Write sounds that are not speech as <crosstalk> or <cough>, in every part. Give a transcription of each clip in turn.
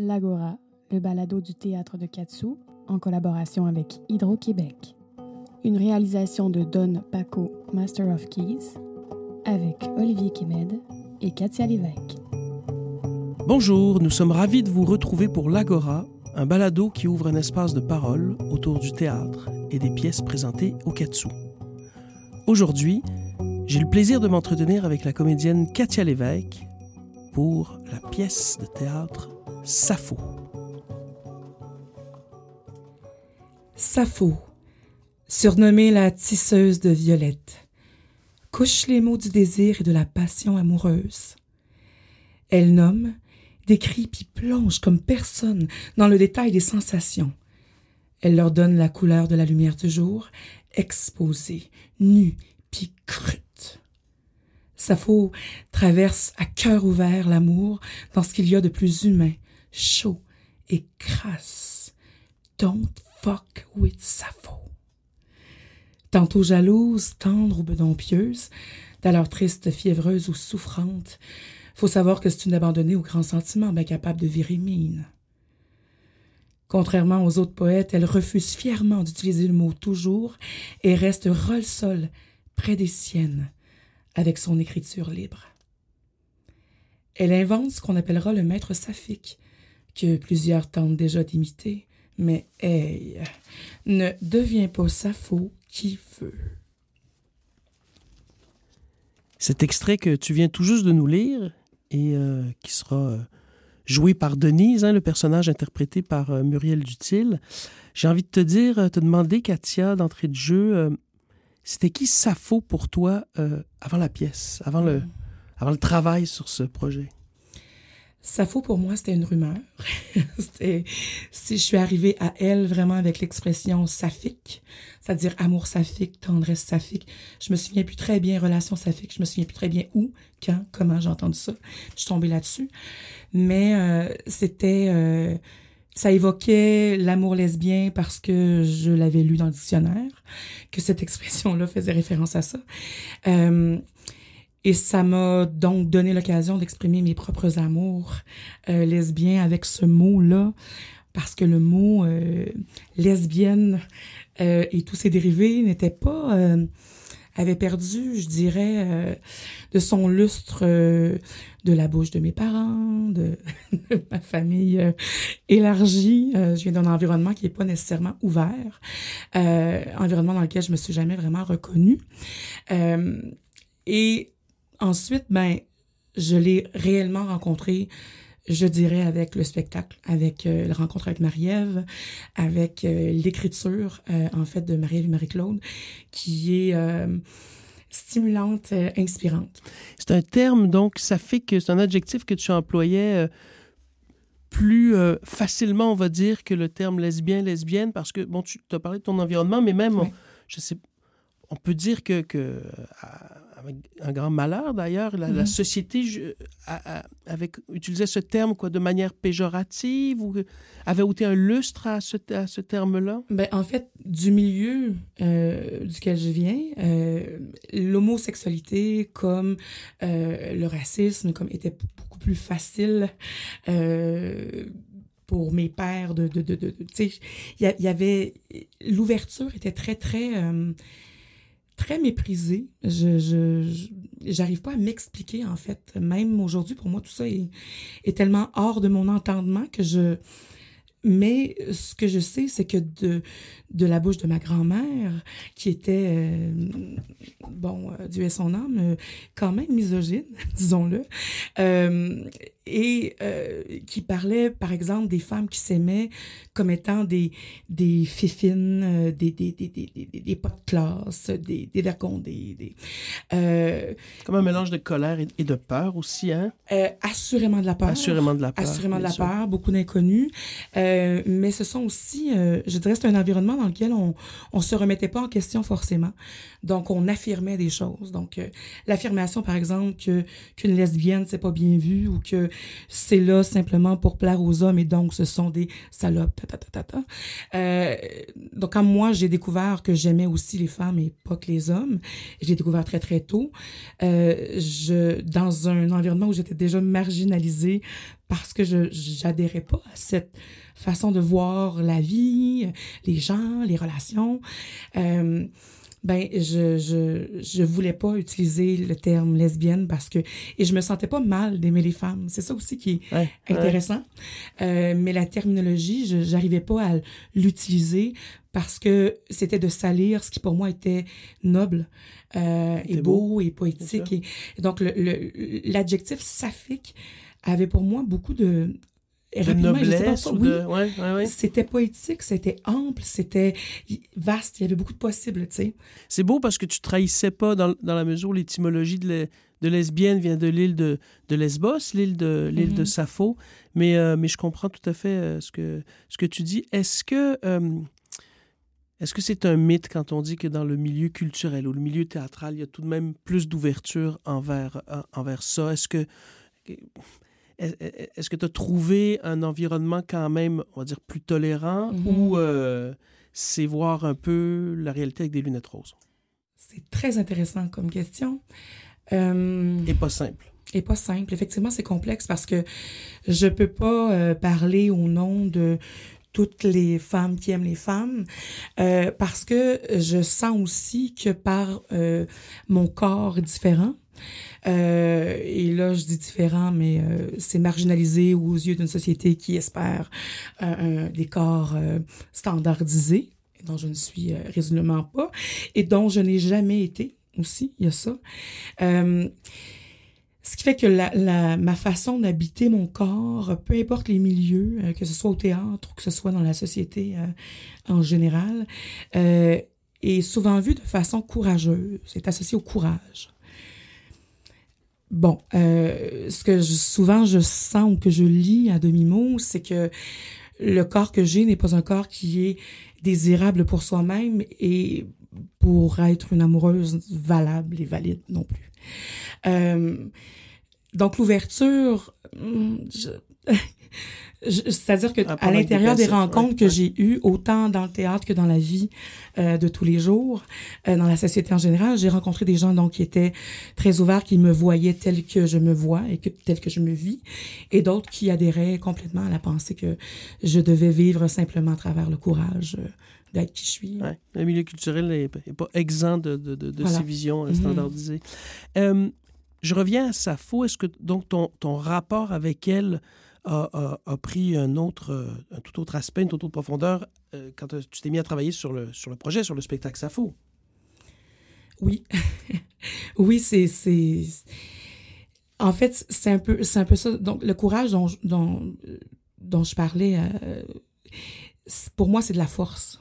L'Agora, le balado du théâtre de Katsu, en collaboration avec Hydro-Québec. Une réalisation de Don Paco, Master of Keys, avec Olivier Kemed et Katia Lévesque. Bonjour, nous sommes ravis de vous retrouver pour l'Agora, un balado qui ouvre un espace de parole autour du théâtre et des pièces présentées au Katsu. Aujourd'hui, j'ai le plaisir de m'entretenir avec la comédienne Katia Lévesque pour la pièce de théâtre Sappho. Sappho, surnommée la tisseuse de violettes, couche les mots du désir et de la passion amoureuse. Elle nomme, décrit puis plonge comme personne dans le détail des sensations. Elle leur donne la couleur de la lumière du jour, exposée, nue puis crute. Sappho traverse à cœur ouvert l'amour dans ce qu'il y a de plus humain, chaud et crasse. Don't fuck with Sappho. Tantôt jalouse, tendre ou bedompieuse, d'alors triste, fiévreuse ou souffrante, faut savoir que c'est une abandonnée aux grands sentiments, bien capable de virer mine. Contrairement aux autres poètes, elle refuse fièrement d'utiliser le mot toujours et reste roll-sol près des siennes, avec son écriture libre. Elle invente ce qu'on appellera le maître saphique, que plusieurs tentent déjà d'imiter, mais hey, ne devient pas Sappho qui veut. Cet extrait que tu viens tout juste de nous lire et euh, qui sera euh, joué par Denise, hein, le personnage interprété par euh, Muriel Dutil. J'ai envie de te dire, te demander, Katia, d'entrée de jeu, c'était qui Sappho pour toi avant la pièce, avant le, avant le travail sur ce projet? Sappho, pour moi, c'était une rumeur. <laughs> si je suis arrivée à elle vraiment avec l'expression saphique, c'est-à-dire amour saphique, tendresse saphique. Je me souviens plus très bien relation saphique. Je me souviens plus très bien où, quand, comment j'ai entendu ça. Je suis tombée là-dessus. Mais euh, c'était, euh, ça évoquait l'amour lesbien parce que je l'avais lu dans le dictionnaire, que cette <laughs> expression-là faisait référence à ça. Euh, et ça m'a donc donné l'occasion d'exprimer mes propres amours euh, lesbiens avec ce mot-là, parce que le mot euh, lesbienne euh, et tous ses dérivés n'était pas euh, avait perdu, je dirais, euh, de son lustre euh, de la bouche de mes parents, de, <laughs> ma famille euh, élargie. Euh, je viens d'un environnement qui n'est pas nécessairement ouvert, euh, environnement dans lequel je me suis jamais vraiment reconnue. Et ensuite, ben, je l'ai réellement rencontré, je dirais, avec le spectacle, avec euh, la rencontre avec Marie-Ève, avec euh, l'écriture, euh, en fait, de Marie-Ève et Marie-Claude, qui est euh, stimulante, inspirante. C'est un terme, donc ça fait que c'est un adjectif que tu employais plus euh, facilement, on va dire, que le terme lesbien, lesbienne, parce que, bon, tu as parlé de ton environnement, mais même, Oui. on, je sais, on peut dire que, que avec un grand malheur d'ailleurs, la, la Mhm. société je- a- a- avec, utilisait ce terme quoi, de manière péjorative ou avait ôté un lustre à ce, à ce terme-là? Ben, en fait, du milieu euh, duquel je viens, euh, l'homosexualité comme euh, le racisme comme était beaucoup plus facile pour mes pères de de de, de, de- tu sais il y, avait l'ouverture était très très euh, très méprisée. Je j'arrive pas à m'expliquer en fait. Même aujourd'hui pour moi tout ça est est tellement hors de mon entendement que je mais ce que je sais, c'est que de, de la bouche de ma grand-mère, qui était, euh, bon, euh, Dieu ait son âme, euh, quand même misogyne, <laughs> disons-le, et euh, qui parlait, par exemple, des femmes qui s'aimaient comme étant des, des fifines, euh, des, des, des, des, des, pas de classe, des, des vergondés, des... Euh, Comme un mélange de colère et, et de peur aussi, hein? euh, assurément de la peur. Assurément de la peur. Assurément de la sûr. peur, beaucoup d'inconnus. Mais ce sont aussi, je dirais, c'est un environnement dans lequel on on se remettait pas en question forcément. Donc, on affirmait des choses. Donc, l'affirmation, par exemple, que qu'une lesbienne, c'est pas bien vu ou que c'est là simplement pour plaire aux hommes et donc ce sont des salopes. Euh, donc, quand moi, j'ai découvert que j'aimais aussi les femmes et pas que les hommes, j'ai découvert très, très tôt, euh, je, dans un environnement où j'étais déjà marginalisée parce que je j'adhérais pas à cette façon de voir la vie, les gens, les relations. Euh, ben je, je je voulais pas utiliser le terme lesbienne parce que et je me sentais pas mal d'aimer les femmes. C'est ça aussi qui est intéressant. Euh, mais la terminologie je j'arrivais pas à l'utiliser parce que c'était de salir ce qui pour moi était noble euh, et beau, beau, et poétique. et, et donc le le- l'adjectif saphique avait pour moi beaucoup de De sais pas noblesse ou oui, de... Ouais, ouais, ouais. c'était poétique, c'était ample, c'était vaste, il y avait beaucoup de possibles, tu sais. C'est beau parce que tu trahissais pas dans, dans la mesure où l'étymologie de, de lesbienne vient de l'île de, de Lesbos, l'île de, l'île de Mhm. Sappho. Mais, euh, mais je comprends tout à fait euh, ce, que, ce que tu dis. Est-ce que euh, est-ce que c'est un mythe quand on dit que dans le milieu culturel ou le milieu théâtral, il y a tout de même plus d'ouverture envers, en- envers ça? Est-ce que est-ce que tu as trouvé un environnement quand même, on va dire, plus tolérant Mhm. ou euh, c'est voir un peu la réalité avec des lunettes roses? C'est très intéressant comme question. Euh, Et pas simple. et pas simple. Effectivement, c'est complexe parce que je peux pas euh, parler au nom de toutes les femmes qui aiment les femmes euh, parce que je sens aussi que par euh, mon corps différent, euh, et là je dis différent, mais euh, c'est marginalisé aux yeux d'une société qui espère euh, des corps euh, standardisés, dont je ne suis résolument pas, et dont je n'ai jamais été aussi, il y a ça. Ce qui fait que ma façon d'habiter mon corps, peu importe les milieux, que ce soit au théâtre ou que ce soit dans la société en général, est souvent vue de façon courageuse. C'est associé au courage. Bon, euh, ce que je- souvent je sens ou que je lis à demi-mot, c'est que le corps que j'ai n'est pas un corps qui est désirable pour soi-même et pour être une amoureuse valable et valide non plus. Euh, donc l'ouverture, je- c'est-à-dire que Ah, à l'intérieur des rencontres ouais, que ouais. j'ai eues, autant dans le théâtre que dans la vie euh, de tous les jours, euh, dans la société en général, j'ai rencontré des gens donc qui étaient très ouverts, qui me voyaient tel que je me vois et que tel que je me vis, et d'autres qui adhéraient complètement à la pensée que je devais vivre simplement à travers le courage euh, d'être qui je suis. Ouais. Le milieu culturel n'est pas exempt de, de, de, de Voilà. ces visions Mhm. standardisées. Je reviens à Sappho. Est-ce que donc ton, ton rapport avec elle a, pris un autre, euh, un tout autre aspect, une toute autre profondeur euh, quand euh, tu t'es mis à travailler sur le, sur le projet, sur le spectacle Sappho? Oui, <laughs> oui, c'est en fait c'est un peu un peu ça. Donc le courage dont dont dont je parlais, pour moi c'est de la force.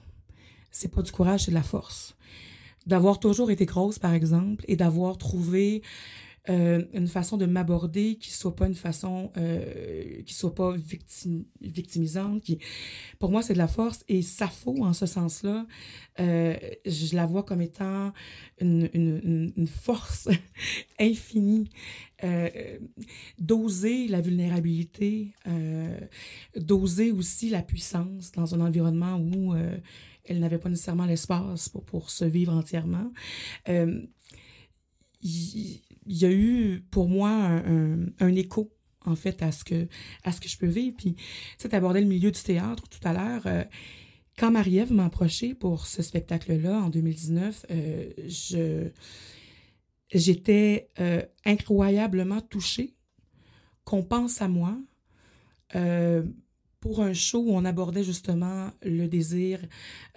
C'est pas du courage, c'est de la force. D'avoir toujours été grosse par exemple et d'avoir trouvé euh, une façon de m'aborder qui soit pas une façon euh, qui soit pas victim, victimisante qui pour moi c'est de la force et Sappho en ce sens-là euh, je la vois comme étant une, une, une- force <laughs> infinie euh, d'oser la vulnérabilité euh, d'oser aussi la puissance dans un environnement où euh, elle n'avait pas nécessairement l'espace pour, pour se vivre entièrement. Il il y, a eu pour moi un, écho en fait à ce que à ce que je peux vivre puis tu sais t'abordais le milieu du théâtre tout à l'heure euh, quand Marie-Ève m'a approché pour ce spectacle-là en 2019 euh, je j'étais euh, incroyablement touchée qu'on pense à moi euh, pour un show où on abordait justement le désir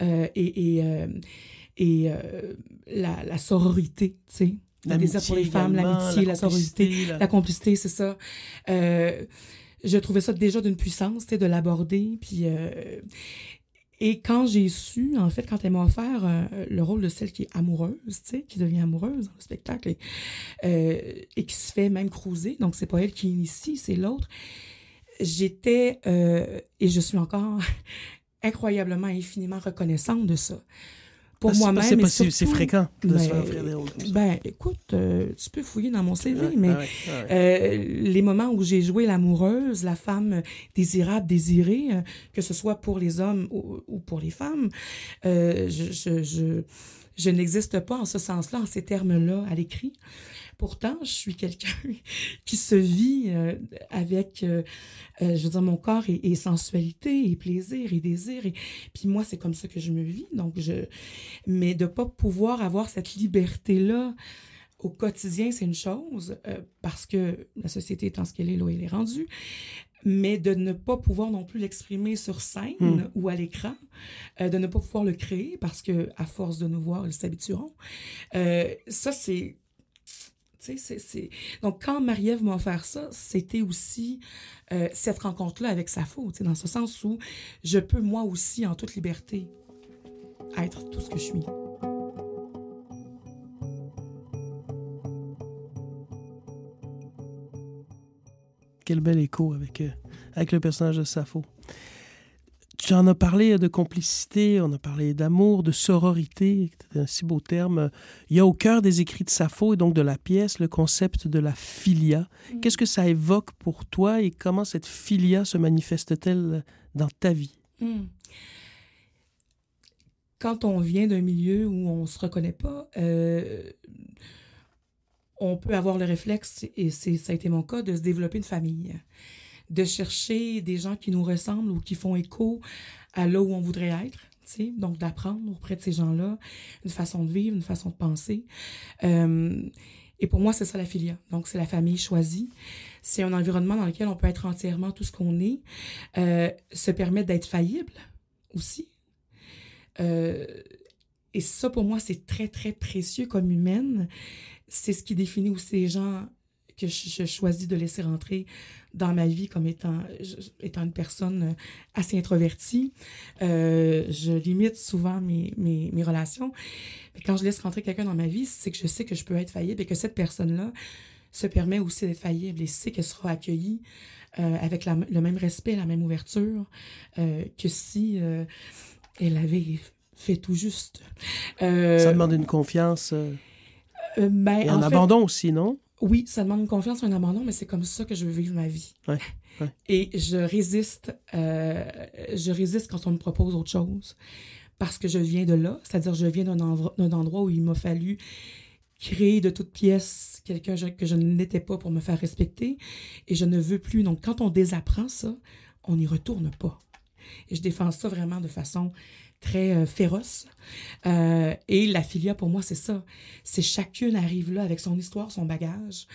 et, et, et la, la sororité, tu sais. Le désir pour les femmes, l'amitié, la, sororité, la- la complicité, c'est ça. Euh, je trouvais ça déjà d'une puissance, tu sais, de l'aborder. Puis, euh, et quand j'ai su, en fait, quand elle m'a offert euh, le rôle de celle qui est amoureuse, tu sais, qui devient amoureuse dans le spectacle et, et qui se fait même cruiser, donc c'est pas elle qui initie, c'est l'autre. J'étais, et je suis encore <laughs> incroyablement, infiniment reconnaissante de ça. Pour moi-même. C'est pas si- fréquent de se Ben, faire offrir des rôles comme ça. Ben, écoute, euh, tu peux fouiller dans mon CV, Ouais, mais ouais, ouais. euh, les moments où j'ai joué l'amoureuse, la femme désirable, désirée, euh, que ce soit pour les hommes ou, ou pour les femmes, je, je, je, je n'existe pas en ce sens-là, en ces termes-là, à l'écrit. Pourtant, je suis quelqu'un <laughs> qui se vit euh, avec, euh, euh, je veux dire, mon corps et, sensualité et plaisir et désir. Et puis moi, c'est comme ça que je me vis. Donc, je, mais de pas pouvoir avoir cette liberté-là au quotidien, c'est une chose, parce que la société étant ce qu'elle est, là, elle est rendue mais de ne pas pouvoir non plus l'exprimer sur scène hmm. ou à l'écran, euh, de ne pas pouvoir le créer parce que à force de nous voir, ils s'habitueront. Euh, ça, c'est Donc, quand Marie-Ève m'a offert ça, c'était aussi euh, cette rencontre-là avec sa faute, dans ce sens où je peux moi aussi, en toute liberté, être tout ce que je suis. quel bel écho avec, euh, avec le personnage de Sappho. Tu en as parlé de complicité, on a parlé d'amour, de sororité, c'est un si beau terme. Il y a au cœur des écrits de Sappho et donc de la pièce le concept de la filia. Mm. Qu'est-ce que ça évoque pour toi et comment cette filia se manifeste-t-elle dans ta vie? Mm. Quand on vient d'un milieu où on ne se reconnaît pas, euh, on peut avoir le réflexe, et ça a été mon cas, de se développer une famille, de chercher des gens qui nous ressemblent ou qui font écho à là où on voudrait être. Donc, d'apprendre auprès de ces gens-là une façon de vivre, une façon de penser. Euh, et pour moi, c'est ça la filia. Donc, c'est la famille choisie. C'est un environnement dans lequel on peut être entièrement tout ce qu'on est, euh, se permettre d'être faillible aussi. Euh, et ça, pour moi, c'est très, très précieux comme humaine c'est ce qui définit aussi les gens que je, choisis de laisser rentrer dans ma vie comme étant, étant une personne assez introvertie. Euh, je limite souvent mes, mes, mes, relations. Mais quand je laisse rentrer quelqu'un dans ma vie, c'est que je sais que je peux être faillible et que cette personne-là se permet aussi d'être faillible et sait qu'elle sera accueillie euh, avec le même respect, la même ouverture euh, que si elle avait fait tout juste. Ça demande une confiance. Ben, un abandon aussi, non? Oui, ça demande une confiance, un abandon, mais c'est comme ça que je veux vivre ma vie. <laughs> Et je résiste, euh, je résiste quand on me propose autre chose parce que je viens de là, c'est-à-dire je viens d'un endroit où il m'a fallu créer de toutes pièces quelqu'un que je n'étais pas pour me faire respecter et je ne veux plus. Donc quand on désapprend ça, on n'y retourne pas. Et je défends ça vraiment de façon très euh, féroce. Euh, et la filia, pour moi, c'est ça. C'est chacune arrive là avec son histoire, son bagage,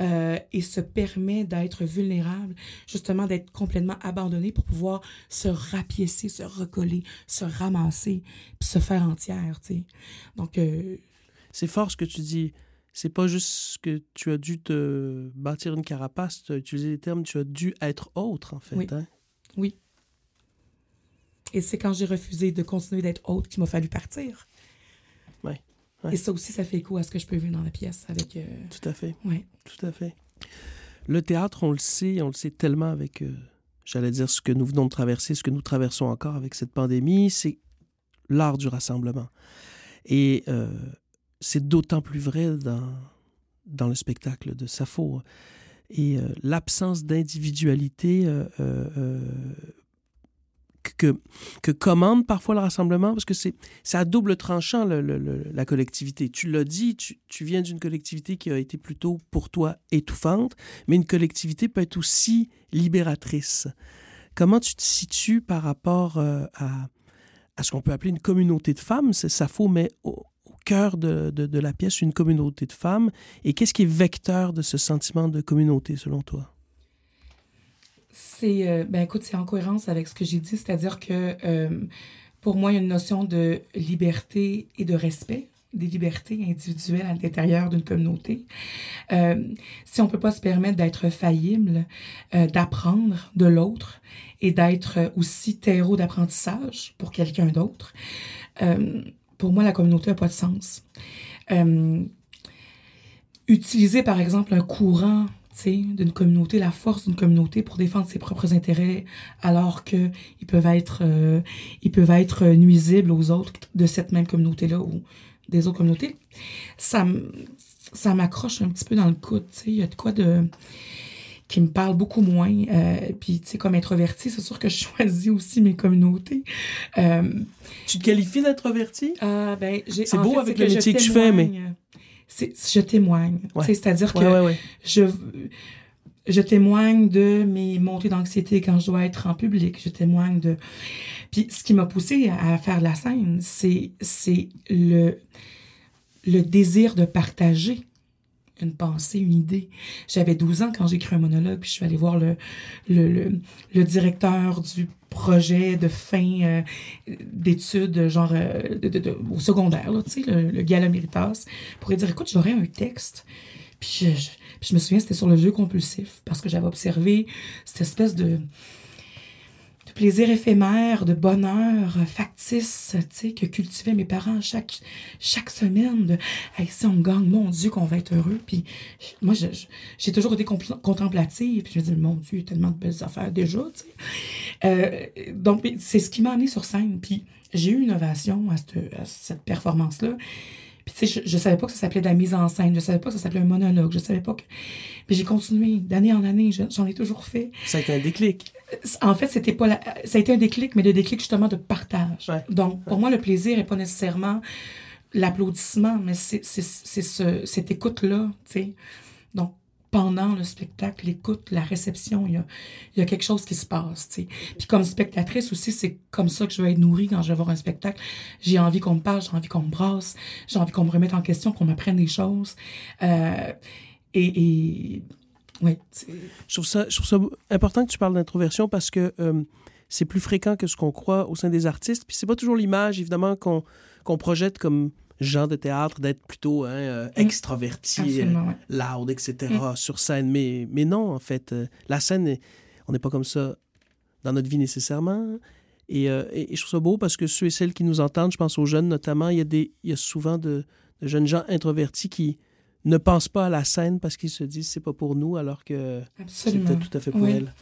euh, et se permet d'être vulnérable, justement d'être complètement abandonnée pour pouvoir se rapiécer, se recoller, se ramasser, puis se faire entière, tu sais. Donc... c'est fort ce que tu dis. C'est pas juste que tu as dû te bâtir une carapace, tu as utilisé les termes, tu as dû être autre, en fait. Oui. Hein? oui. Et c'est quand j'ai refusé de continuer d'être haute qu'il m'a fallu partir. Ouais, Et ça aussi, ça fait écho à ce que je peux vivre dans la pièce avec. Euh, Tout à fait. Oui. Tout à fait. Le théâtre, on le sait, on le sait tellement avec, euh, j'allais dire, ce que nous venons de traverser, ce que nous traversons encore avec cette pandémie, c'est l'art du rassemblement. Et euh, c'est d'autant plus vrai dans, dans le spectacle de Sappho. Et l'absence d'individualité que, commande parfois le rassemblement, parce que c'est à double tranchant la collectivité. Tu l'as dit, tu, tu viens d'une collectivité qui a été plutôt pour toi étouffante, mais une collectivité peut être aussi libératrice. Comment tu te situes par rapport euh, à, à ce qu'on peut appeler une communauté de femmes? Ça faut, mais au, cœur de, de la pièce, une communauté de femmes. Et qu'est-ce qui est vecteur de ce sentiment de communauté, selon toi? C'est, euh, ben écoute, c'est en cohérence avec ce que j'ai dit, c'est-à-dire que euh, pour moi, il y a une notion de liberté et de respect, des libertés individuelles à l'intérieur d'une communauté. Euh, si on peut pas se permettre d'être faillible, d'apprendre de l'autre et d'être aussi terreau d'apprentissage pour quelqu'un d'autre, pour moi, la communauté n'a pas de sens. utiliser, par exemple, un courant d'une communauté, la force d'une communauté pour défendre ses propres intérêts, alors que ils peuvent être, euh, ils peuvent être nuisibles aux autres de cette même communauté-là ou des autres communautés. Ça, ça m'accroche un petit peu dans le coude. Il y a de quoi de qui me parle beaucoup moins. Euh, puis, tu sais, comme introvertie, c'est sûr que je <laughs> choisis aussi mes communautés. Euh, tu te qualifies d'introvertie? Ah, ben, j'ai... C'est beau avec le métier que je fais, mais... je témoigne. C'est-à-dire que je, je témoigne de mes montées d'anxiété quand je dois être en public. Je témoigne de. Puis ce qui m'a poussé à, faire la scène, c'est c'est le le désir de partager une pensée, une idée. J'avais 12 ans quand j'ai écrit un monologue, puis je suis allée voir le, le, le, directeur du projet de fin euh, d'études, genre euh, de, au secondaire, là, le, le Gala Méritas, pour lui dire, écoute, j'aurais un texte. Puis je, je, je me souviens, c'était sur le jeu compulsif, parce que j'avais observé cette espèce de plaisir éphémère, de bonheur factice, tu sais, que cultivaient mes parents chaque, chaque semaine. De, hey, si on gagne, mon Dieu, qu'on va être heureux. Puis moi, j'ai toujours été contemplative. Puis je me dis, mon Dieu, tellement de belles affaires déjà, tu sais. Euh, donc, c'est ce qui m'a amené sur scène. Puis j'ai eu une ovation à cette, à cette performance-là. Puis, tu sais, je, je savais pas que ça s'appelait de la mise en scène. Je savais pas que ça s'appelait un monologue. Je savais pas que. Puis, j'ai continué d'année en année. J'en ai toujours fait. Ça a été un déclic. En fait, c'était pas la... ça a été un déclic, mais le déclic justement de partage. Donc, pour moi, le plaisir est pas nécessairement l'applaudissement, mais c'est ce, cette écoute-là, tu sais. Donc, pendant le spectacle, l'écoute, la réception, il y a, y a, quelque chose qui se passe, tu sais. Puis comme spectatrice aussi, c'est comme ça que je vais être nourrie quand je vais voir un spectacle. J'ai envie qu'on me parle, j'ai envie qu'on me brasse, j'ai envie qu'on me remette en question, qu'on m'apprenne des choses. Euh, et, et Je trouve, ça, je trouve ça important que tu parles d'introversion parce que euh, c'est plus fréquent que ce qu'on croit au sein des artistes. Puis c'est pas toujours l'image, évidemment, qu'on projette comme genre de théâtre d'être plutôt hein, euh, mm. extraverti, euh, loud, etc. Mm. sur scène. Mais, mais non, en fait, la scène, on n'est pas comme ça dans notre vie nécessairement. Et, et, je trouve ça beau parce que ceux et celles qui nous entendent, je pense aux jeunes notamment, il y a, des, il y a souvent de, de jeunes gens introvertis qui, ne pense pas à la scène parce qu'ils se disent c'est pas pour nous alors que c'était tout à fait pour elle.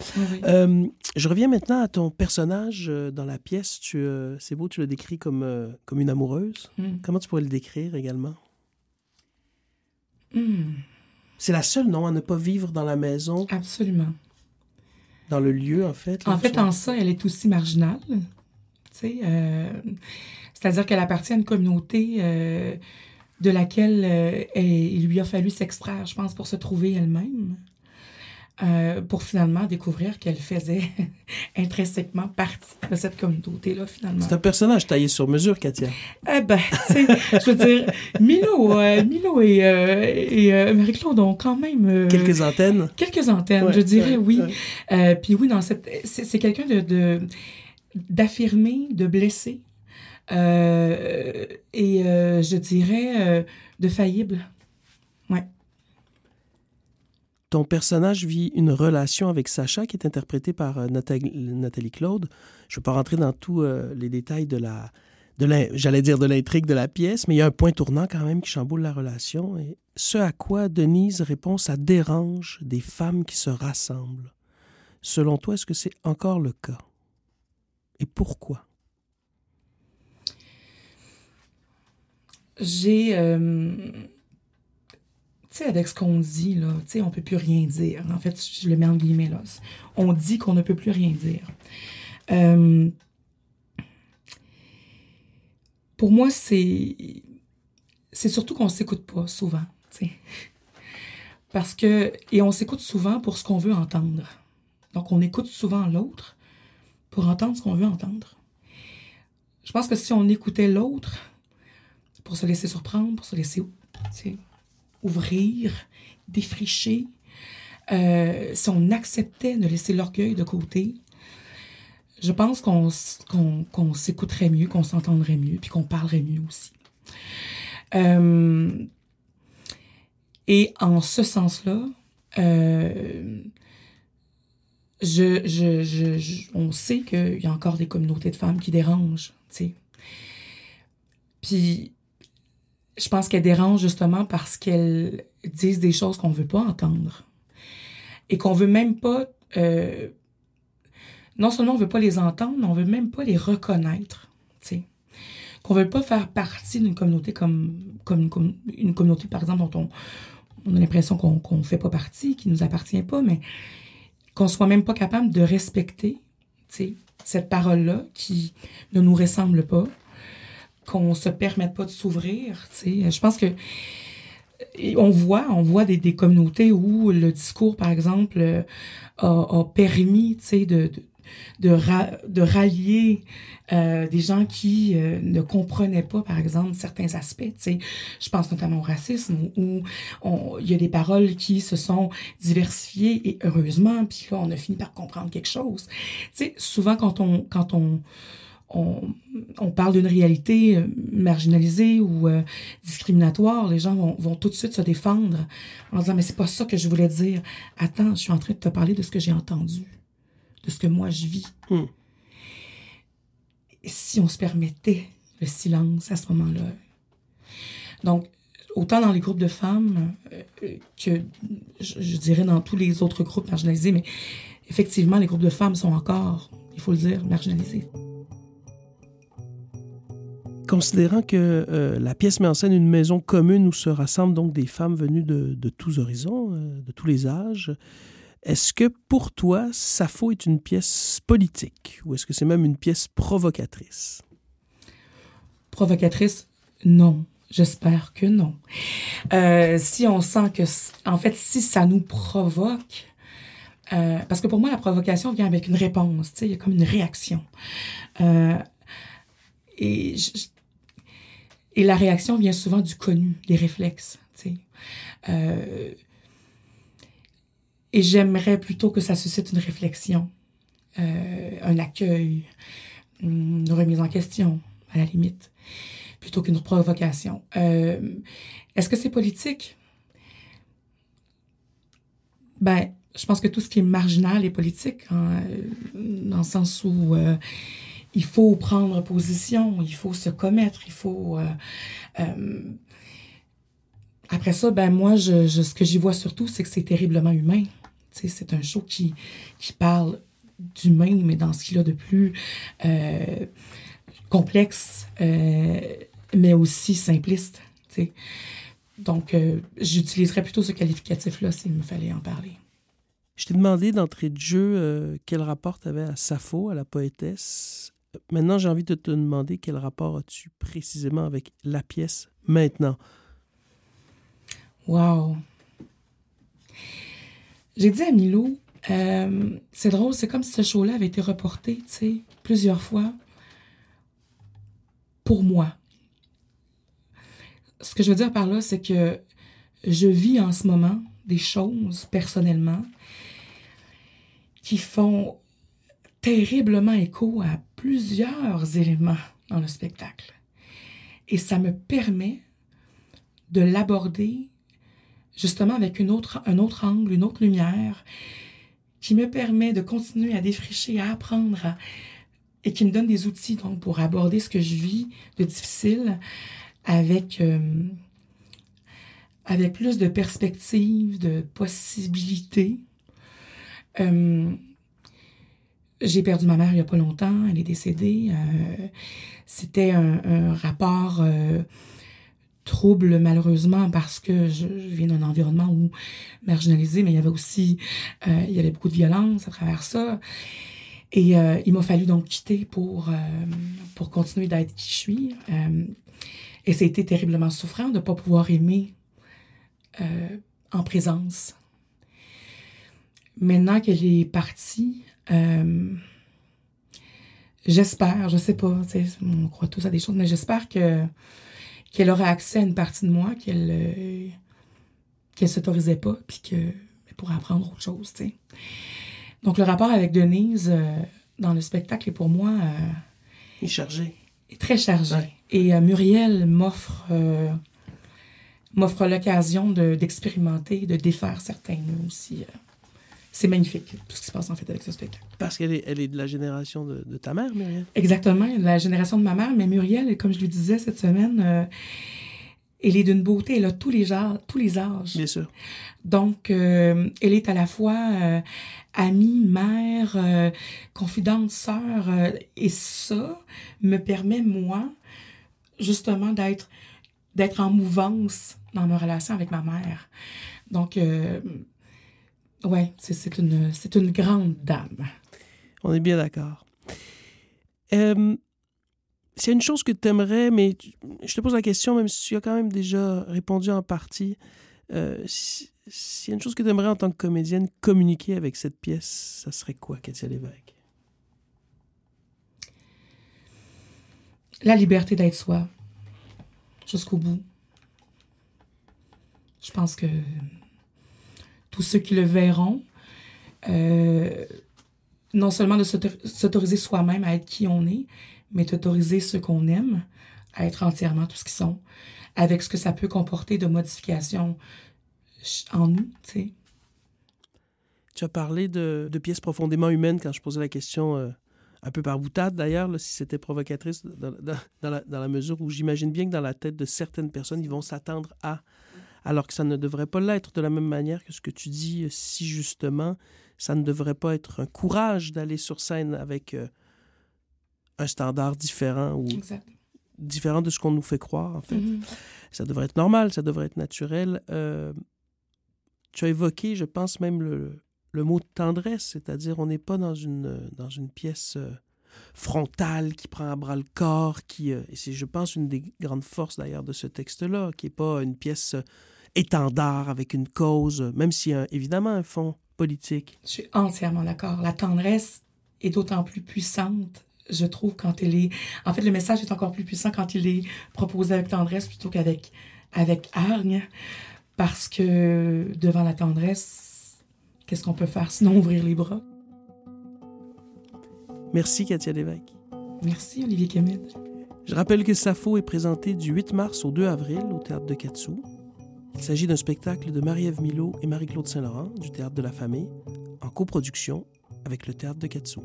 Euh, je reviens maintenant à ton personnage euh, dans la pièce. Tu, euh, c'est beau, tu le décris comme, comme une amoureuse. Hmm. Comment tu pourrais le décrire également? Hmm. C'est la seule, non, à ne pas vivre dans la maison? Absolument. Dans le lieu, en fait. en fait, en ça, elle est aussi marginale. c'est-à-dire qu'elle appartient à une communauté de laquelle euh, il lui a fallu s'extraire, je pense, pour se trouver elle-même. Euh, pour finalement découvrir qu'elle faisait <laughs> intrinsèquement partie de cette communauté-là, finalement. C'est un personnage taillé sur mesure, Katia. Eh ben, tu sais, je veux dire, Milo, euh, Milo et, et Marie-Claude ont quand même... quelques antennes. Quelques antennes, je dirais, oui. Puis oui, c'est, quelqu'un de, d'affirmer, de blesser, euh, et euh, je dirais euh, de faillible. Ouais. Ton personnage vit une relation avec Sacha qui est interprétée par Nathalie, Claude. Je ne vais pas rentrer dans tous les détails de la, de j'allais dire de l'intrigue de la pièce, mais il y a un point tournant quand même qui chamboule la relation. Et ce à quoi Denise répond, ça dérange des femmes qui se rassemblent. Selon toi, est-ce que c'est encore le cas? Et pourquoi? J'ai. Euh, tu sais, avec ce qu'on dit, là, tu sais, on peut plus rien dire. En fait, je le mets en guillemets, là. On dit qu'on ne peut plus rien dire. Euh, pour moi, c'est. C'est surtout qu'on s'écoute pas souvent, tu sais. Parce que. Et on s'écoute souvent pour ce qu'on veut entendre. Donc, on écoute souvent l'autre pour entendre ce qu'on veut entendre. Je pense que si on écoutait l'autre, pour se laisser surprendre, pour se laisser ouvrir, défricher. Euh, si on acceptait de laisser l'orgueil de côté, je pense qu'on qu'on s'écouterait mieux, qu'on s'entendrait mieux, puis qu'on parlerait mieux aussi. Euh, et en ce sens-là, euh, je, je, je, on sait qu'il y a encore des communautés de femmes qui dérangent, tu sais. Puis je pense qu'elle dérange justement parce qu'elles disent des choses qu'on veut pas entendre. Et qu'on veut même pas. Euh, non seulement on veut pas les entendre, mais on veut même pas les reconnaître. sais. Qu'on veut pas faire partie d'une communauté comme, comme, une communauté, par exemple, dont on, a l'impression qu'on ne fait pas partie, qui nous appartient pas, mais qu'on soit même pas capable de respecter cette parole-là qui ne nous ressemble pas, qu'on se permette pas de s'ouvrir. Je pense que on voit, on voit des, des, communautés où le discours, par exemple, a, a permis, de, de de, de rallier euh, des gens qui euh, ne comprenaient pas, par exemple, certains aspects. Tu sais, je pense notamment au racisme, où il y a des paroles qui se sont diversifiées et heureusement, puis là, on a fini par comprendre quelque chose. Tu sais, souvent quand on quand on on, on, parle d'une réalité euh, marginalisée ou euh, discriminatoire, les gens vont, vont, tout de suite se défendre en disant mais c'est pas ça que je voulais dire. Attends, je suis en train de te parler de ce que j'ai entendu de ce que moi je vis. Hmm. Si on se permettait le silence à ce moment-là? Donc, autant dans les groupes de femmes euh, que, je, dirais, dans tous les autres groupes marginalisés, mais effectivement, les groupes de femmes sont encore, il faut le dire, marginalisés. Considérant que euh, la pièce met en scène une maison commune où se rassemblent donc des femmes venues de, tous horizons, euh, de tous les âges, est-ce que pour toi, Sappho est une pièce politique ou est-ce que c'est même une pièce provocatrice? Provocatrice, non. J'espère que non. Euh, si on sent que, en fait, si ça nous provoque, parce que pour moi, la provocation vient avec une réponse, il y a comme une réaction. Et, et la réaction vient souvent du connu, des réflexes. Euh, et j'aimerais plutôt que ça suscite une réflexion, euh, un accueil, une remise en question, à la limite, plutôt qu'une provocation. Euh, Est-ce que c'est politique? Ben, je pense que tout ce qui est marginal est politique, hein, dans le sens où euh, il faut prendre position, il faut se commettre, il faut... Euh, euh, après ça, ben moi, je, ce que j'y vois surtout, c'est que c'est terriblement humain c'est un show qui, qui parle d'humain, mais dans ce qu'il a de plus euh, complexe, mais aussi simpliste. Donc, j'utiliserais plutôt ce qualificatif-là s'il me fallait en parler. Je t'ai demandé d'entrée de jeu quel rapport tu avais à Sappho, à la poétesse. Maintenant, j'ai envie de te demander quel rapport as-tu précisément avec la pièce maintenant? Wow! J'ai dit à Milo, euh, c'est drôle, c'est comme si ce show-là avait été reporté, tu sais, plusieurs fois pour moi. Ce que je veux dire par là, c'est que je vis en ce moment des choses personnellement qui font terriblement écho à plusieurs éléments dans le spectacle. Et ça me permet de l'aborder justement avec une autre, un autre angle, une autre lumière, qui me permet de continuer à défricher, à apprendre, et qui me donne des outils donc pour aborder ce que je vis de difficile avec euh, avec plus de perspectives, de possibilités. Euh, j'ai perdu ma mère il y a pas longtemps, elle est décédée. Euh, c'était un, rapport euh, trouble malheureusement parce que je, viens d'un environnement où marginalisé, mais il y avait aussi euh, il y avait beaucoup de violence à travers ça. Et il m'a fallu donc quitter pour pour continuer d'être qui je suis. et été terriblement souffrant de ne pas pouvoir aimer en présence. Maintenant qu'elle est partie, j'espère, je sais pas, on croit tous à des choses, mais j'espère que qu'elle aurait accès à une partie de moi qu'elle euh, qu'elle s'autorisait pas, puis que pourrait apprendre autre chose. Donc le rapport avec Denise euh, dans le spectacle est pour moi euh, est chargé. Est très chargé. Et Muriel m'offre m'offre l'occasion d'expérimenter, de, défaire certains aussi c'est magnifique, tout ce qui se passe en fait avec ce spectacle. Parce qu'elle est, elle est de la génération de, de, ta mère, Muriel. Exactement, de la génération de ma mère, mais Muriel, comme je lui disais cette semaine, euh, elle est d'une beauté, elle a tous les, genres, tous les âges. Bien sûr. Donc, euh, elle est à la fois euh, amie, mère, confidente, sœur, et ça me permet, moi, justement, d'être d'être en mouvance dans ma relation avec ma mère. Donc, oui, c'est une, une grande dame. On est bien d'accord. Euh, s'il y a une chose que tu aimerais, mais je te pose la question, même si tu as quand même déjà répondu en partie, euh, s'il y a une chose que tu aimerais en tant que comédienne communiquer avec cette pièce, ça serait quoi, Katia Lévesque? La liberté d'être soi, jusqu'au bout. Je pense que tous ceux qui le verront, euh, non seulement de s'autoriser soi-même à être qui on est, mais d'autoriser ceux qu'on aime à être entièrement tout ce qu'ils sont, avec ce que ça peut comporter de modifications en nous, tu sais. Tu as parlé de, pièces profondément humaines quand je posais la question, euh, un peu par boutade d'ailleurs, si c'était provocatrice, dans, la, dans, la, mesure où j'imagine bien que dans la tête de certaines personnes, ils vont s'attendre à, alors que ça ne devrait pas l'être de la même manière que ce que tu dis si justement, ça ne devrait pas être un courage d'aller sur scène avec euh, un standard différent ou différent de ce qu'on nous fait croire, en fait. Mm-hmm. Ça devrait être normal, ça devrait être naturel. Euh, tu as évoqué, je pense même, le, le mot tendresse, c'est-à-dire on n'est pas dans une, dans une pièce euh, frontale qui prend à bras le corps, qui, euh, et c'est, je pense, une des grandes forces d'ailleurs de ce texte-là, qui n'est pas une pièce euh, étendard avec une cause, même s'il y a évidemment un fond politique. Je suis entièrement d'accord. La tendresse est d'autant plus puissante, je trouve, quand elle est... En fait, le message est encore plus puissant quand il est proposé avec tendresse plutôt qu'avec avec hargne. Parce que devant la tendresse, qu'est-ce qu'on peut faire sinon ouvrir les bras? Merci, Katia Lévesque. Merci, Olivier Kemed. Je rappelle que Sappho est présenté du 8 mars au 2 avril au Théâtre de Katsou. Il s'agit d'un spectacle de Marie-Ève Milo et Marie-Claude Saint-Laurent du Théâtre de la Famille, en coproduction avec le Théâtre de Katsou.